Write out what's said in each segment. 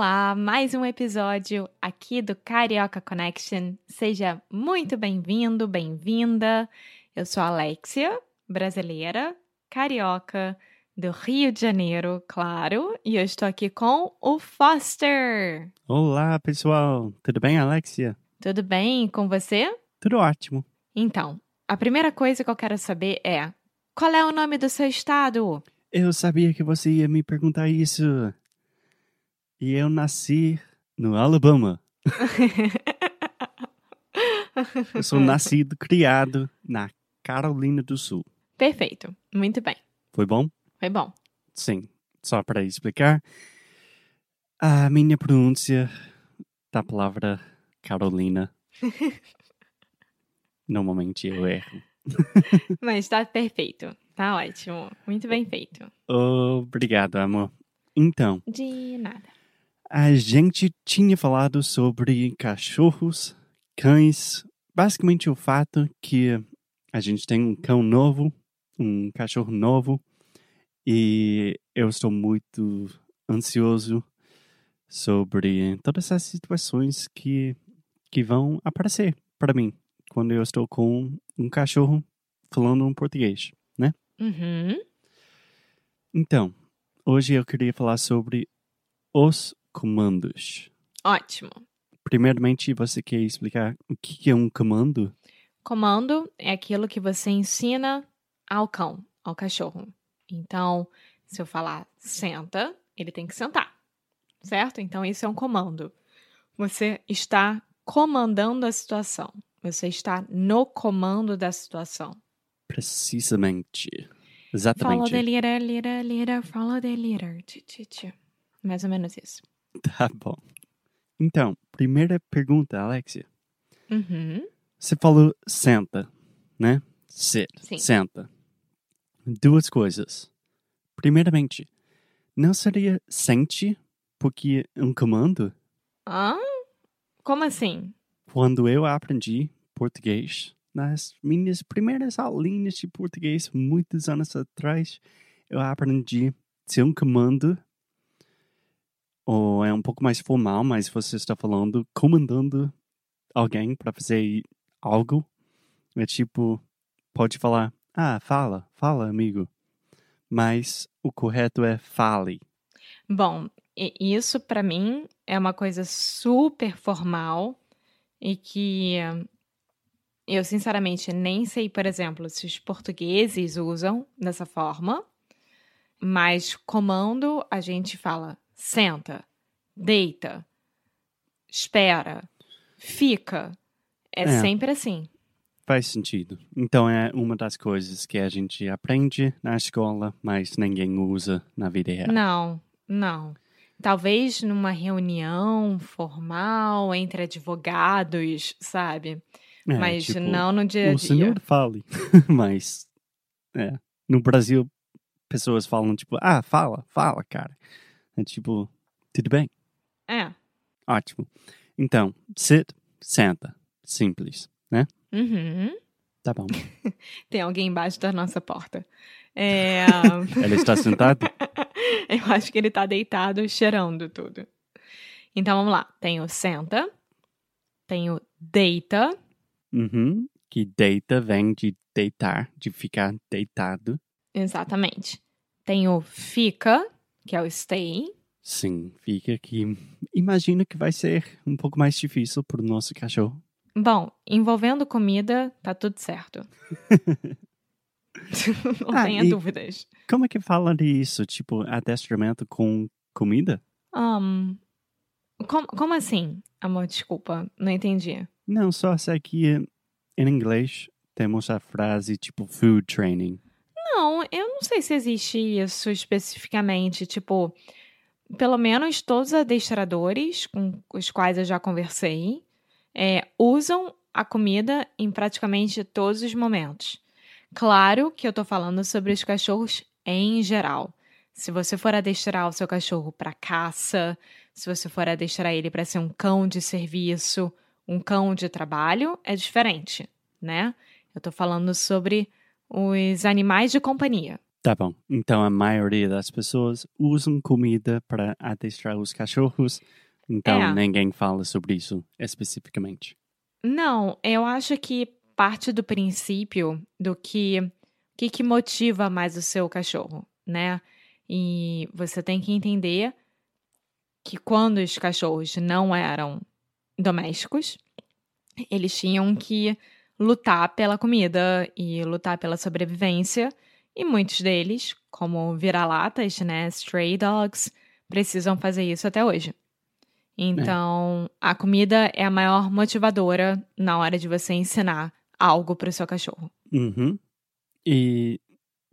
Olá! Mais um episódio aqui do Carioca Connection. Seja muito bem-vindo, bem-vinda. Eu sou a Alexia, brasileira, carioca do Rio de Janeiro, claro, e eu estou aqui com o Foster. Olá, pessoal. Tudo bem, Alexia? Tudo bem com você? Tudo ótimo. Então, a primeira coisa que eu quero saber é: qual é o nome do seu estado? Eu sabia que você ia me perguntar isso. E eu nasci no Alabama. Eu sou nascido, criado na Carolina do Sul. Perfeito, muito bem. Foi bom? Foi bom. Sim. Só para explicar, a minha pronúncia da palavra Carolina. Normalmente eu erro. Mas tá perfeito. Tá ótimo. Muito bem feito. Obrigado, amor. Então, De nada. A gente tinha falado sobre cachorros, cães, basicamente o fato que a gente tem um cão novo, um cachorro novo, e eu estou muito ansioso sobre todas essas situações que, que vão aparecer para mim quando eu estou com um cachorro falando um português. Uhum. Então, hoje eu queria falar sobre os comandos. Ótimo. Primeiramente, você quer explicar o que é um comando? Comando é aquilo que você ensina ao cão, ao cachorro. Então, se eu falar senta, ele tem que sentar. Certo? Então, isso é um comando. Você está comandando a situação. Você está no comando da situação. Precisamente. Follow Exatamente. the leader, leader, leader, follow the leader. Mais ou menos isso. Tá bom. Então, primeira pergunta, Alexia. Uhum. Você falou senta, né? Sit. Sim. Senta. Duas coisas. Primeiramente, não seria sente porque é um comando? Hã? Como assim? Quando eu aprendi português, nas minhas primeiras aulinhas de português, muitos anos atrás, eu aprendi se um comando ou é um pouco mais formal, mas você está falando comandando alguém para fazer algo, é tipo, pode falar, ah, fala, fala, amigo. Mas o correto é fale. Bom, isso pra mim é uma coisa super formal e que eu sinceramente nem sei, por exemplo, se os portugueses usam dessa forma, mas comando a gente fala senta, deita, espera, fica. É, É. sempre assim. Faz sentido. Então é uma das coisas que a gente aprende na escola, mas ninguém usa na vida real. Não, não. Talvez numa reunião formal entre advogados, sabe? É, Mas tipo, não no dia a O dia. senhor fale. mas, é. No Brasil, pessoas falam tipo, ah, fala, fala, cara. É tipo, tudo bem, É. ótimo. Então, sit, senta. Simples, né? Uhum. Tá bom. Tem alguém embaixo da nossa porta. É, Ela está sentada? Eu acho que ele tá deitado, cheirando tudo. Então vamos lá. Tem o senta, tem o deita, Uhum. Que deita vem de deitar, de ficar deitado. exatamente. Tem o fica, que é o stay. Sim, fica que. Imagina que vai ser um pouco mais difícil para o nosso cachorro. Bom, envolvendo comida, tá tudo certo. Não Ah, tenha dúvidas. Como é que fala disso? Tipo, adestramento com comida? Um, como, como assim? Amor, desculpa, não entendi. Não, só sei que eh, em inglês temos a frase tipo food training. Não, eu não sei se existe isso especificamente. Tipo, pelo menos todos os adestradores com os quais eu já conversei é, usam a comida em praticamente todos os momentos. Claro que eu tô falando sobre os cachorros em geral. Se você for adestrar o seu cachorro para caça, se você for adestrar ele para ser um cão de serviço, um cão de trabalho, é diferente, né? Eu tô falando sobre os animais de companhia. Tá bom. Então a maioria das pessoas usam comida para adestrar os cachorros. Então É. ninguém fala sobre isso especificamente. Não, eu acho que parte do princípio do que o que, que motiva mais o seu cachorro, né? E você tem que entender que quando os cachorros não eram domésticos, eles tinham que lutar pela comida e lutar pela sobrevivência, e muitos deles, como vira-latas, né, stray dogs, precisam fazer isso até hoje. Então, a comida é a maior motivadora na hora de você ensinar algo para o seu cachorro. Uhum. E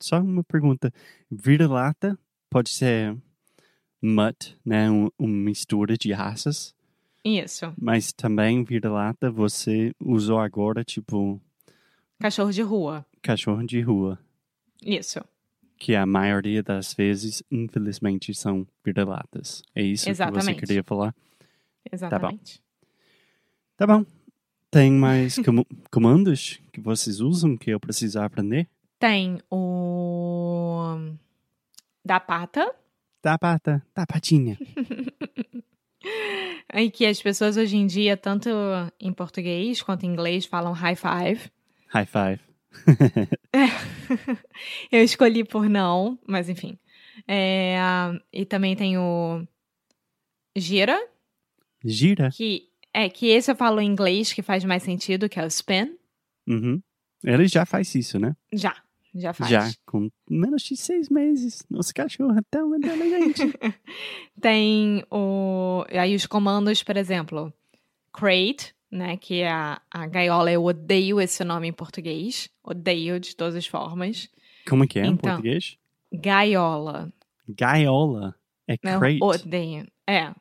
só uma pergunta. Vira-lata pode ser mutt, né? Um, uma mistura de raças. Isso. Mas também vira-lata você usou agora, tipo, Cachorro de rua. cachorro de rua. Isso. Que a maioria das vezes, infelizmente, são vira-latas. É isso que você Exatamente. queria falar? Exatamente. Tá bom. Tem mais comu- comandos que vocês usam que eu preciso aprender? Tem o. Da pata. Tá, pata, tá, patinha. Em que as pessoas hoje em dia, tanto em português quanto em inglês, falam high five. High five. Eu escolhi por não, mas enfim. É, e também tem o gira, Gira. que é que esse eu falo em inglês, que faz mais sentido, que é o spin. Uhum. Ele já faz isso, né? Já, já faz. Já, com menos de seis meses. Nosso cachorro é tão inteligente. Tem o. Aí os comandos, por exemplo, crate, né? Que é a, a gaiola. Eu odeio esse nome em português. Odeio de todas as formas. Como é que é em Então. português? Gaiola. Gaiola. É crate. odeio. É.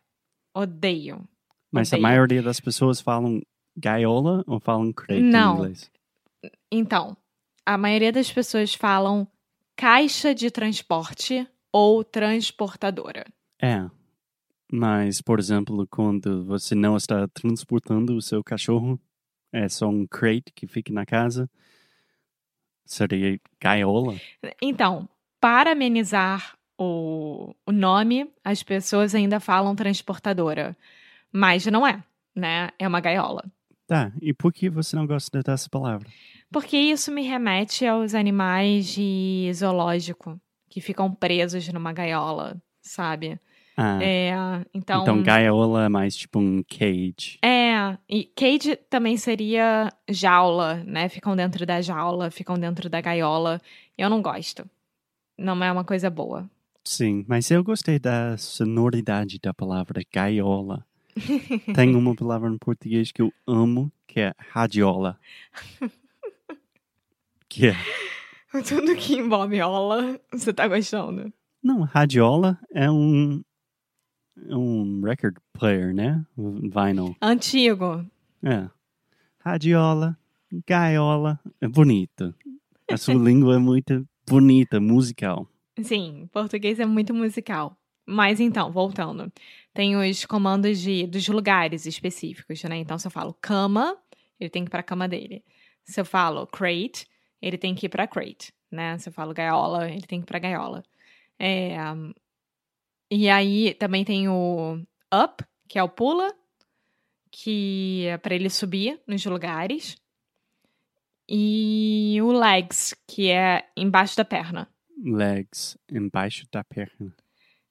Odeio. Mas a odeio. maioria das pessoas falam gaiola ou falam crate Não. em inglês? Então, a maioria das pessoas falam caixa de transporte ou transportadora. É. Mas, por exemplo, quando você não está transportando o seu cachorro, é só um crate que fica na casa, seria gaiola? Então, para amenizar o, o nome, as pessoas ainda falam transportadora. Mas não é, né? É uma gaiola. Tá, e por que você não gosta dessa palavra? Porque isso me remete aos animais de zoológico que ficam presos numa gaiola, sabe? Ah, É, então. então gaiola é mais tipo um cage. É, e cage também seria jaula, né? Ficam dentro da jaula, ficam dentro da gaiola. Eu não gosto. Não é uma coisa boa. Sim, mas eu gostei da sonoridade da palavra gaiola. Tem uma palavra em português que eu amo, que é radiola. que é... Tudo que envolve ola, você tá gostando? Não, radiola é um... é um record player, né? Vinyl. Antigo. É. Radiola, gaiola, é bonito. A sua língua é muito bonita, musical. Sim, português é muito musical. Mas então, voltando. Tem os comandos de, dos lugares específicos, né? Então, se eu falo cama, ele tem que ir pra cama dele. Se eu falo crate, ele tem que ir pra crate, né? Se eu falo gaiola, ele tem que ir pra gaiola. É, e aí também tem o up, que é o pula, que é pra ele subir nos lugares. E o legs, que é embaixo da perna. Legs, embaixo da perna.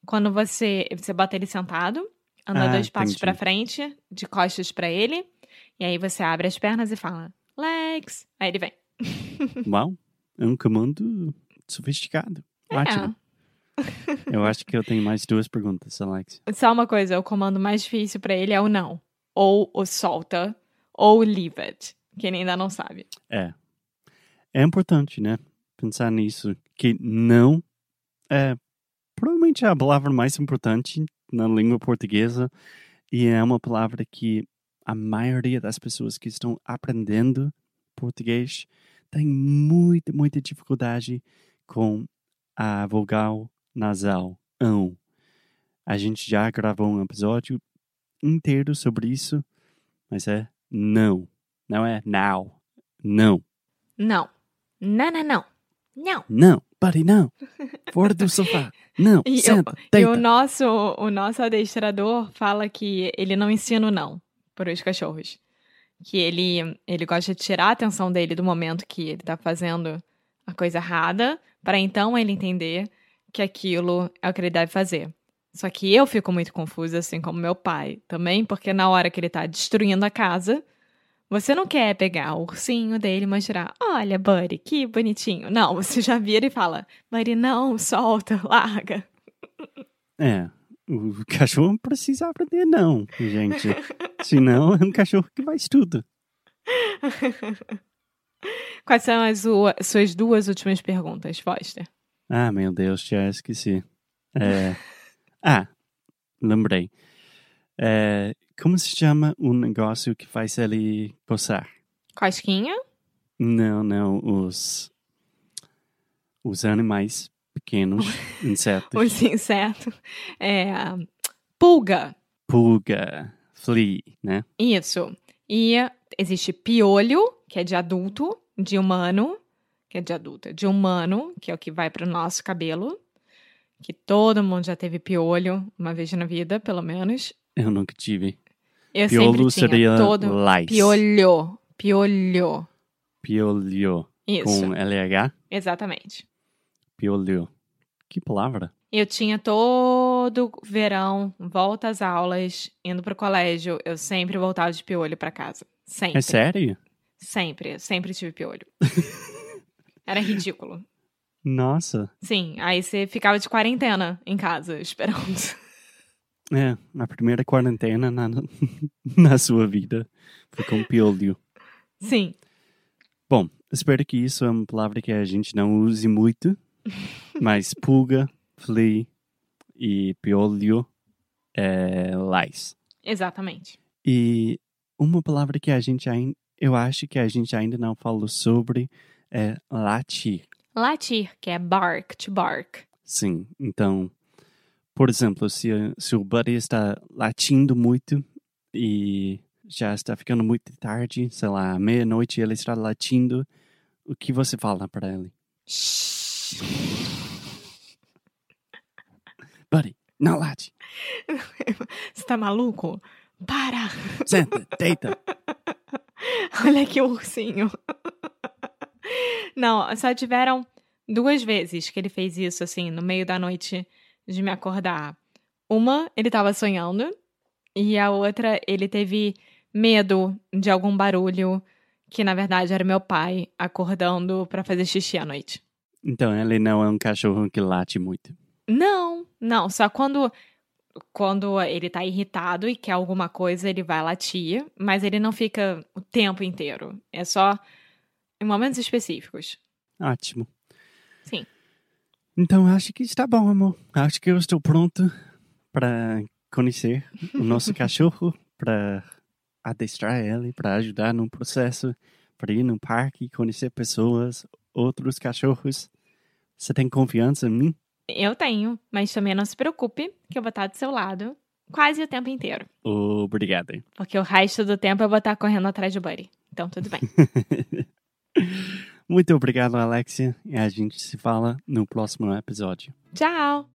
Quando você, você bota ele sentado, anda Ah, dois passos pra frente, de costas pra ele, e aí você abre as pernas e fala legs. Aí ele vem. Uau, é um comando sofisticado. É. Ótimo. Eu acho que eu tenho mais duas perguntas, Alex. Só uma coisa, o comando mais difícil pra ele é o não. Ou o solta, ou o leave it, que ele ainda não sabe. É. É importante, né? Pensar nisso. Que não é provavelmente a palavra mais importante na língua portuguesa e é uma palavra que a maioria das pessoas que estão aprendendo português tem muita, muita dificuldade com a vogal nasal, ão. A gente já gravou um episódio inteiro sobre isso, mas é não. Não é now. Não. Não. Não, não, não. Não. Não. Buddy, não. Fora do sofá. Não. E, Senta. eu- e o nosso, o nosso adestrador fala que ele não ensina o não para os cachorros. Que ele, ele gosta de tirar a atenção dele do momento que ele tá fazendo a coisa errada, para então ele entender que aquilo é o que ele deve fazer. Só que eu fico muito confusa, assim como meu pai também, porque na hora que ele tá destruindo a casa, você não quer pegar o ursinho dele e mostrar, olha, Buddy, que bonitinho. Não, você já vira e fala, Buddy, não, solta, larga. É. O cachorro precisa aprender não, gente. Senão é um cachorro que faz tudo. Quais são as suas duas últimas perguntas, Foster? Ah, meu Deus, já esqueci. É... Ah, lembrei. É... Como se chama o negócio que faz ele coçar? Cosquinha? Não, não, os... Os animais pequenos, insetos. Os insetos? É. Pulga. Pulga, flea, né? Isso. E existe piolho, que é de adulto, de humano, que é de adulto, de humano, que é o que vai pro nosso cabelo. Que todo mundo já teve piolho uma vez na vida, pelo menos. Eu nunca tive. Eu Piolo seria todo. lice. Piolho. Piolho. Piolho. Isso. Com LH? Exatamente. Piolho. Que palavra? Eu tinha todo verão, volta às aulas, indo pro colégio, eu sempre voltava de piolho pra casa. Sempre. É sério? Sempre, sempre tive piolho. Era ridículo. Nossa. Sim, aí você ficava de quarentena em casa, esperando. É, a primeira quarentena na, na sua vida foi com piolho. Sim, Bom, espero que isso é uma palavra que a gente não use muito, mas pulga, flea e piolho é lice. exatamente. E uma palavra que a gente ainda, eu acho que a gente ainda não falou sobre é latir. Latir, que é bark, to bark. Sim, então, por exemplo, se, se o Buddy está latindo muito e já está ficando muito tarde, sei lá, meia-noite ele está latindo, o que você fala para ele? Buddy, não late, Você tá maluco? Para! senta, deita. Olha o ursinho. Não, só tiveram duas vezes que ele fez isso, assim, no meio da noite de me acordar. Uma, ele tava sonhando, e a outra, ele teve medo de algum barulho, que na verdade era meu pai acordando pra fazer xixi à noite. Então, ele não é um cachorro que late muito. Não, não, só quando quando ele tá irritado e quer alguma coisa, ele vai latir, mas ele não fica o tempo inteiro. É só em momentos específicos. Ótimo. Então, acho que está bom, amor. Acho que eu estou pronto para conhecer o nosso cachorro, para adestrar ele, para ajudar no processo, para ir no parque, conhecer pessoas, outros cachorros. Você tem confiança em mim? Eu tenho, mas também não se preocupe, que eu vou estar do seu lado quase o tempo inteiro. Obrigado. Porque o resto do tempo eu vou estar correndo atrás do Buddy. Então, tudo bem. Muito obrigado, Alexia. E a gente se fala no próximo episódio. Tchau!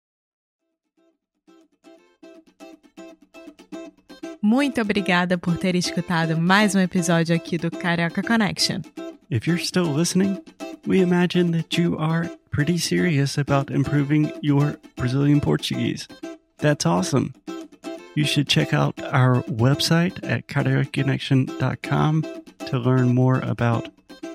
Muito obrigada por ter escutado mais um episódio aqui do Carioca Connection. If you're still listening, we imagine that you are pretty serious about improving your Brazilian Portuguese. That's awesome. You should check out our website at cariocaconnection.com to learn more about